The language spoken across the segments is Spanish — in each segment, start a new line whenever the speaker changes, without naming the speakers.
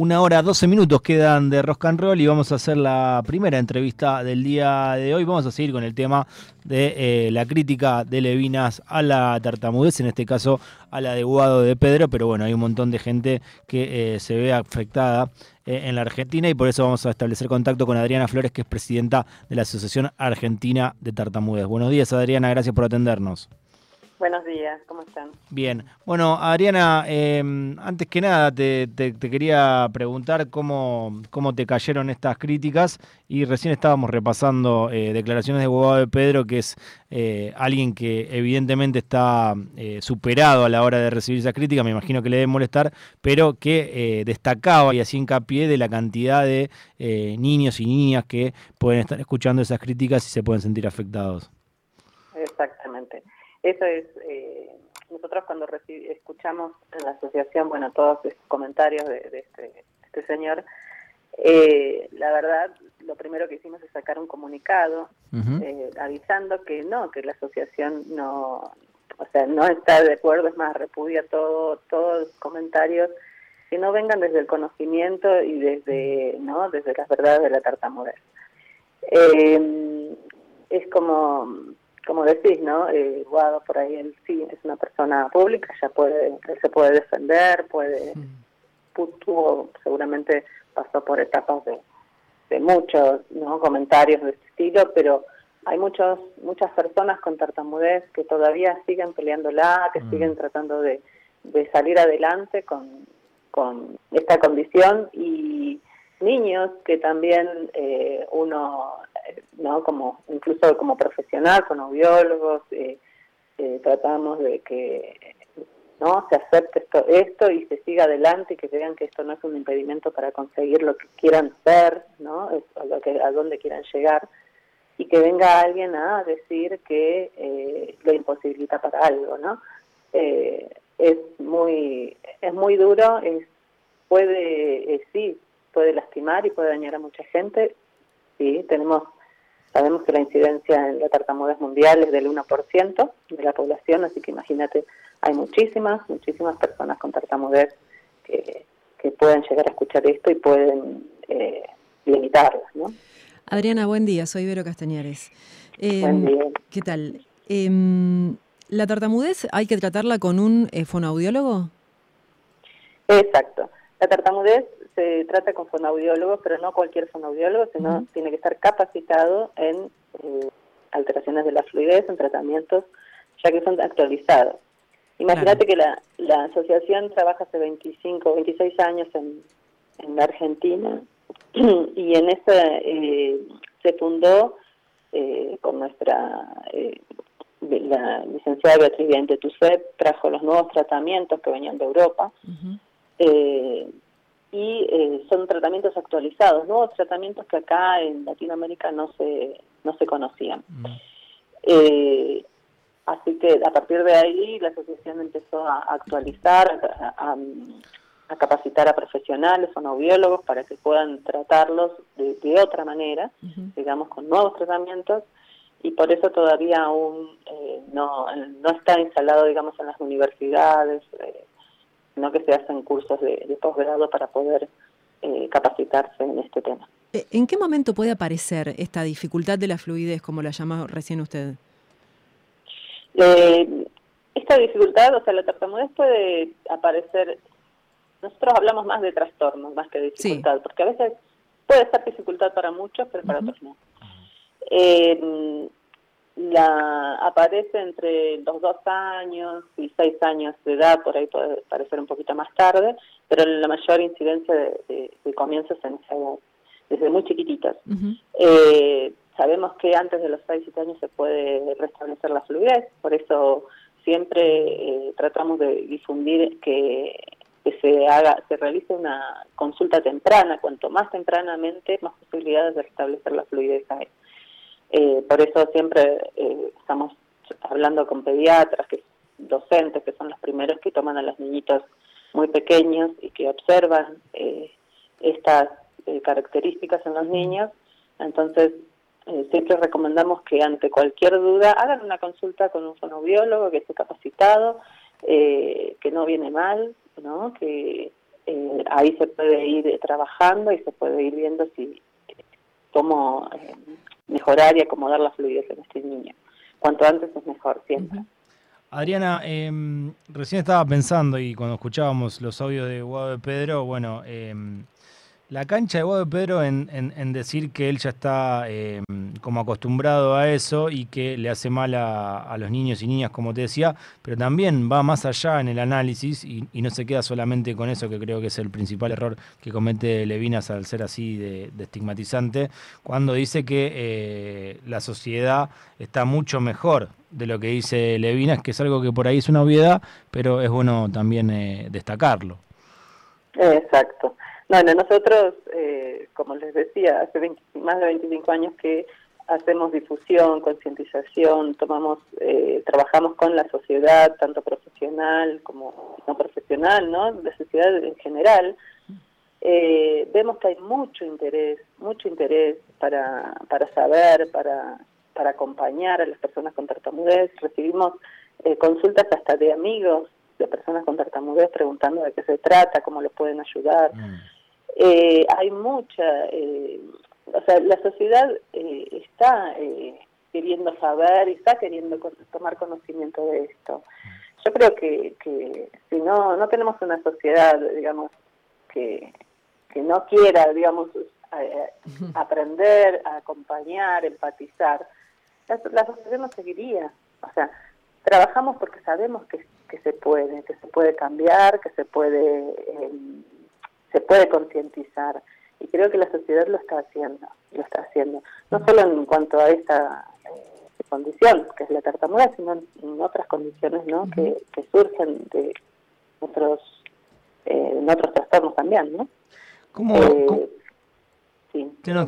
Una hora, 12 minutos quedan de Rock and Roll y vamos a hacer la primera entrevista del día de hoy. Vamos a seguir con el tema de eh, la crítica de Levinas a la tartamudez, en este caso a la de de Pedro, pero bueno, hay un montón de gente que eh, se ve afectada eh, en la Argentina y por eso vamos a establecer contacto con Adriana Flores, que es presidenta de la Asociación Argentina de Tartamudez. Buenos días, Adriana, gracias por atendernos.
Buenos días, ¿cómo están?
Bien. Bueno, Adriana, em, antes que nada te, quería preguntar cómo, cómo te cayeron estas críticas y recién estábamos repasando eh, declaraciones de Guado de Pedro, que es eh, alguien que evidentemente está eh, superado a la hora de recibir esa crítica, me imagino que le debe molestar, pero que destacaba y hacía hincapié de la cantidad de niños y niñas que pueden estar escuchando esas críticas y se pueden sentir afectados.
Exactamente. Eso es, eh, nosotros cuando escuchamos en la asociación, bueno, todos estos comentarios de, este, este, señor, eh, la verdad, lo primero que hicimos es sacar un comunicado eh, avisando que no, que la asociación no, o sea, no está de acuerdo, es más, repudia todo, todos los comentarios que no vengan desde el conocimiento y desde, ¿no? Desde las verdades de la tartamudez. es como como decís, ¿no? Eh, Guado por ahí él sí es una persona pública, ya puede, él se puede defender, puede, tuvo, seguramente pasó por etapas de, de muchos ¿no? comentarios de este estilo, pero hay muchos, muchas personas con tartamudez que todavía siguen peleándola, que mm. siguen tratando de, de salir adelante con, con esta condición y niños que también eh, uno ¿no? Como, incluso como profesional, con audiólogos, eh, eh, tratamos de que no se acepte esto, esto y se siga adelante y que vean que esto no es un impedimento para conseguir lo que quieran ser, ¿no? a, lo que, a dónde quieran llegar y que venga alguien a decir que eh, lo imposibilita para algo, ¿no? Eh, es muy es muy duro, es puede sí puede lastimar y puede dañar a mucha gente. Sí, tenemos Sabemos que la incidencia en la tartamudez mundial es del 1% de la población, así que imagínate, hay muchísimas, muchísimas personas con tartamudez que, pueden llegar a escuchar esto y pueden eh, limitarlas, ¿no?
Adriana, buen día, soy Vero Castañares.
buen em, día.
¿Qué tal? Em, ¿La tartamudez hay que tratarla con un eh, fonoaudiólogo?
Exacto. La tartamudez se trata con fonoaudiólogos, pero no cualquier fonoaudiólogo, sino tiene que estar capacitado en eh, alteraciones de la fluidez, en tratamientos, ya que son actualizados. Imagínate que la, la asociación trabaja hace 25, 26 años en, en la Argentina y en esa eh, se fundó eh, por nuestra eh, la licenciada Beatriz de Tusset, trajo los nuevos tratamientos que venían de Europa. Y eh, son tratamientos actualizados, nuevos tratamientos que acá en Latinoamérica no se, no se conocían. Mm. Eh, así que a partir de ahí la asociación empezó a actualizar, a, capacitar a profesionales o no biólogos para que puedan tratarlos de, otra manera, digamos, con nuevos tratamientos, y por eso todavía aún eh, no, no está instalado, digamos, en las universidades sino que se hacen cursos de, posgrado para poder eh, capacitarse en este tema.
Eh, ¿En qué momento puede aparecer esta dificultad de la fluidez, como la llama recién usted?
Eh, esta dificultad, o sea, la tartamudez puede aparecer, nosotros hablamos más de trastornos más que de dificultad, porque a veces puede ser dificultad para muchos, pero para otros no la aparece entre los dos años y seis años de edad, por ahí puede parecer un poquito más tarde, pero la mayor incidencia de, de, comienzos en esa edad, desde muy chiquititas. eh, sabemos que antes de los seis, siete años se puede restablecer la fluidez, por eso siempre eh, tratamos de difundir que, que se haga, se realice una consulta temprana, cuanto más tempranamente, más posibilidades de restablecer la fluidez hay. Eh, por eso siempre eh, estamos hablando con pediatras, que docentes, que son los primeros que toman a los niñitos muy pequeños y que observan eh, estas características en los niños. Entonces, siempre recomendamos que ante cualquier duda hagan una consulta con un fonobiólogo que esté capacitado, que no viene mal, ¿no? que eh, ahí se puede ir trabajando y se puede ir viendo si cómo eh, mejorar y acomodar la fluidez en este niño. Cuanto antes es mejor, siempre.
Adriana, em, recién estaba pensando y cuando escuchábamos los audios de Guado de Pedro, bueno, eh, la cancha de Guado Pedro en, decir que él ya está em, como acostumbrado a eso y que le hace mal a, los niños y niñas, como te decía, pero también va más allá en el análisis y, no se queda solamente con eso, que creo que es el principal error que comete Levinas al ser así de, estigmatizante, cuando dice que eh, la sociedad está mucho mejor de lo que dice Levinas, que es algo que por ahí es una obviedad, pero es bueno también eh, destacarlo.
Exacto. Bueno, nosotros, eh, como les decía, hace más de 25 años que hacemos difusión, concientización, tomamos, eh, trabajamos con la sociedad, tanto profesional como no profesional, ¿no? La sociedad en general. Eh, vemos que hay mucho interés, mucho interés para, para saber, para, para acompañar a las personas con tartamudez. Recibimos consultas hasta de amigos de personas con tartamudez preguntando de qué se trata, cómo les pueden ayudar. Mm. Eh, hay mucha, eh, o sea, la sociedad eh, está queriendo saber y está queriendo tomar conocimiento de esto. Yo creo que, que si no, no tenemos una sociedad, digamos, que, que no quiera, digamos, aprender, acompañar, empatizar, la, la, sociedad no seguiría. O sea, trabajamos porque sabemos que, que se puede, que se puede cambiar, que se puede se puede concientizar y creo que la sociedad lo está haciendo, lo está haciendo, no solo en cuanto a esta eh, condición que es la tartamudez, sino en, otras condiciones ¿no? que, surgen de otros eh, en otros trastornos también, ¿no?
¿Cómo, eh, Sí. No,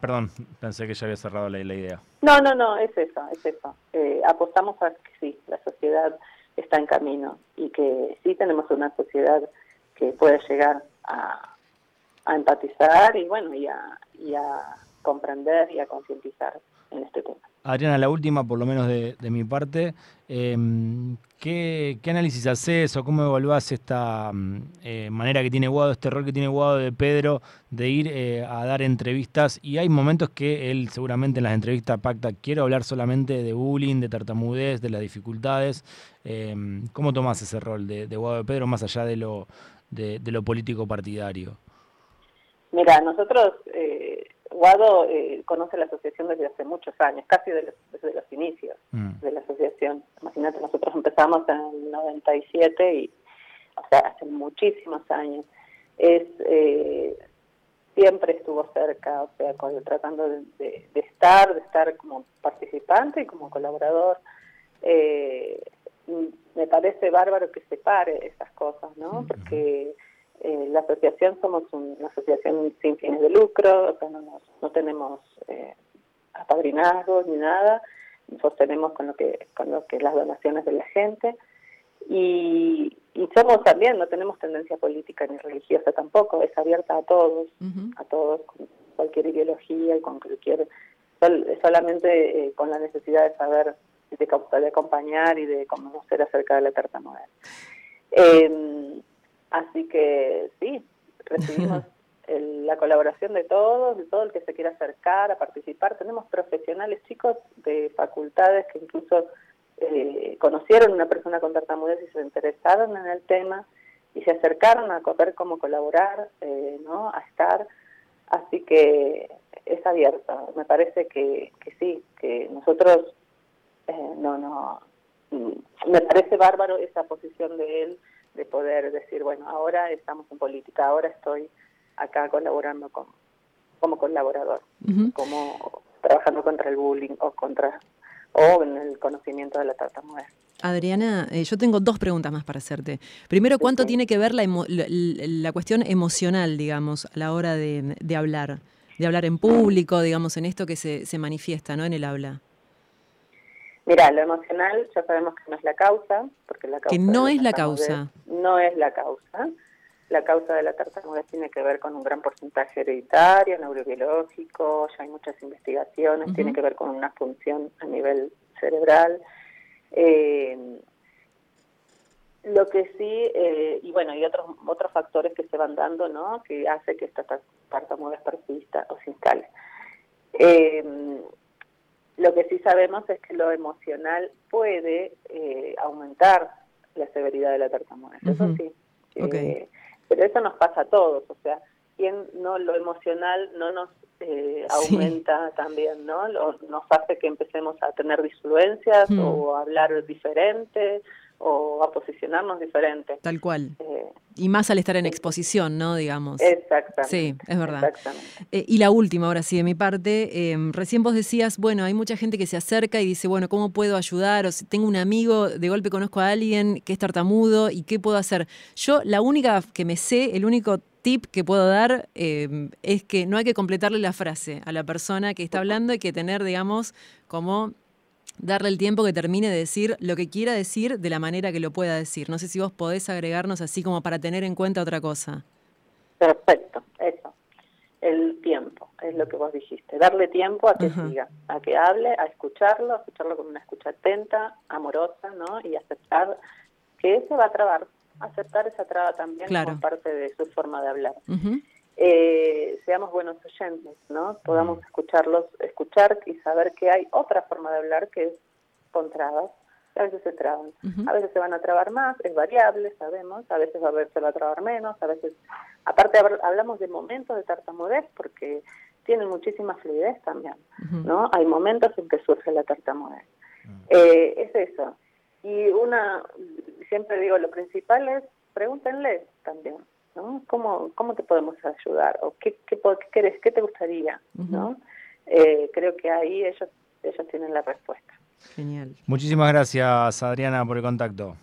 perdón, pensé que ya había cerrado la, idea.
No, no, no, es eso, es eso. Eh, apostamos a que sí, la sociedad está en camino y que sí tenemos una sociedad que puede llegar a, empatizar y bueno, y a, comprender y a concientizar en este tema.
Adriana, la última, por lo menos de, mi parte, em, ¿qué, análisis haces o cómo evaluás esta mm, eh, manera que tiene Guado, este rol que tiene Guado de Pedro de ir eh, a dar entrevistas? Y hay momentos que él seguramente en las entrevistas pacta, quiero hablar solamente de bullying, de tartamudez, de las dificultades. Em, ¿Cómo tomás ese rol de, de Guado de Pedro más allá de lo, de, lo político partidario?
Mira, nosotros, eh, Guado eh, conoce la asociación desde hace muchos años, casi desde los inicios mm. de la asociación. Imagínate, nosotros empezamos en el 97 y, o sea, hace muchísimos años. Es eh, siempre estuvo cerca, o sea, tratando de, estar, de estar como participante y como colaborador. Eh, me parece bárbaro que separe esas cosas, ¿no? Porque eh, la asociación somos una asociación sin fines de lucro, o sea, no, no tenemos eh, apadrinazgos ni nada, sostenemos con lo que con lo que las donaciones de la gente y, y somos también no tenemos tendencia política ni religiosa tampoco, es abierta a todos, a todos con cualquier ideología y con cualquier solamente eh, con la necesidad de saber de, de acompañar y de conocer acerca de la tartamudez. Eh, así que sí, recibimos la colaboración de todos, de todo el que se quiera acercar a participar. Tenemos profesionales chicos de facultades que incluso eh, conocieron a una persona con tartamudez y se interesaron en el tema y se acercaron a ver cómo colaborar, eh, ¿no? a estar. Así que es abierta. Me parece que, que sí, que nosotros eh, no, no, me parece bárbaro esa posición de él de poder decir, bueno, ahora estamos en política, ahora estoy acá colaborando con, como colaborador, como trabajando contra el bullying o contra o en el conocimiento de la tartamudez.
Adriana, eh, yo tengo dos preguntas más para hacerte. Primero, ¿cuánto tiene que ver la, la, cuestión emocional, digamos, a la hora de, de, hablar? De hablar en público, digamos, en esto que se, se manifiesta, ¿no? En el habla.
Mira, lo emocional ya sabemos que no es la causa, porque la causa
que no es la causa.
No es la causa. La causa de la tartamudez tiene que ver con un gran porcentaje hereditario, neurobiológico, ya hay muchas investigaciones, tiene que ver con una función a nivel cerebral. Eh, Lo que sí, eh, y bueno, y otros otros factores que se van dando, ¿no? Que hace que esta tartamudez persista o se instale. Eh, lo que sí sabemos es que lo emocional puede eh, aumentar la severidad de la tartamudez, eso sí. Eh, pero eso nos pasa a todos, o sea, quien no lo emocional no nos eh, aumenta también, ¿no? nos hace que empecemos a tener disfluencias o a hablar diferente o a posicionarnos diferente.
Tal cual. Eh, y más al estar en exposición, ¿no? Digamos.
Exactamente.
Sí, es verdad. Eh, y la última, ahora sí, de mi parte, em, recién vos decías, bueno, hay mucha gente que se acerca y dice, bueno, ¿cómo puedo ayudar? O si tengo un amigo, de golpe conozco a alguien que es tartamudo y qué puedo hacer. Yo, la única que me sé, el único tip que puedo dar em, es que no hay que completarle la frase a la persona que está hablando, hay que tener, digamos, como darle el tiempo que termine de decir lo que quiera decir de la manera que lo pueda decir. No sé si vos podés agregarnos así como para tener en cuenta otra cosa.
Perfecto, eso. El tiempo, es lo que vos dijiste. Darle tiempo a que siga, a que hable, a escucharlo, a escucharlo con una escucha atenta, amorosa, ¿no? Y aceptar que ese va a trabar, aceptar esa traba también como parte de su forma de hablar eh, seamos buenos oyentes, ¿no? Podamos mm. escucharlos, escuchar y saber que hay otra forma de hablar que es con trabas. A veces se traban, a veces se van a trabar más, es variable, sabemos, a veces a se va a trabar menos, a veces, aparte hablamos de momentos de tartamudez porque tienen muchísima fluidez también, ¿no? Hay momentos en que surge la tartamudez. Mm. Eh, es eso. Y una, siempre digo, lo principal es pregúntenle también, ¿no? ¿Cómo, cómo te podemos ayudar? ¿O qué, qué, qué ¿Qué te gustaría? ¿no? Eh, creo que ahí ellos, ellos tienen la respuesta.
Genial.
Muchísimas gracias, Adriana, por el contacto.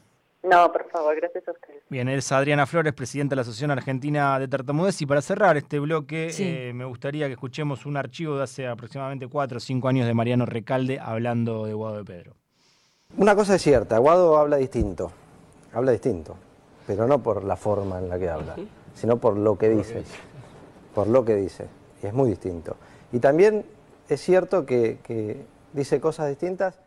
No, por favor, gracias a ustedes.
Bien, es Adriana Flores, presidenta de la Asociación Argentina de Tartamudez. Y para cerrar este bloque, eh, me gustaría que escuchemos un archivo de hace aproximadamente cuatro o cinco años de Mariano Recalde hablando de Guado de Pedro.
Una cosa es cierta, Guado habla distinto, habla distinto pero no por la forma en la que habla, sino por lo que dice, por lo que dice, y es muy distinto. Y también es cierto que, que dice cosas distintas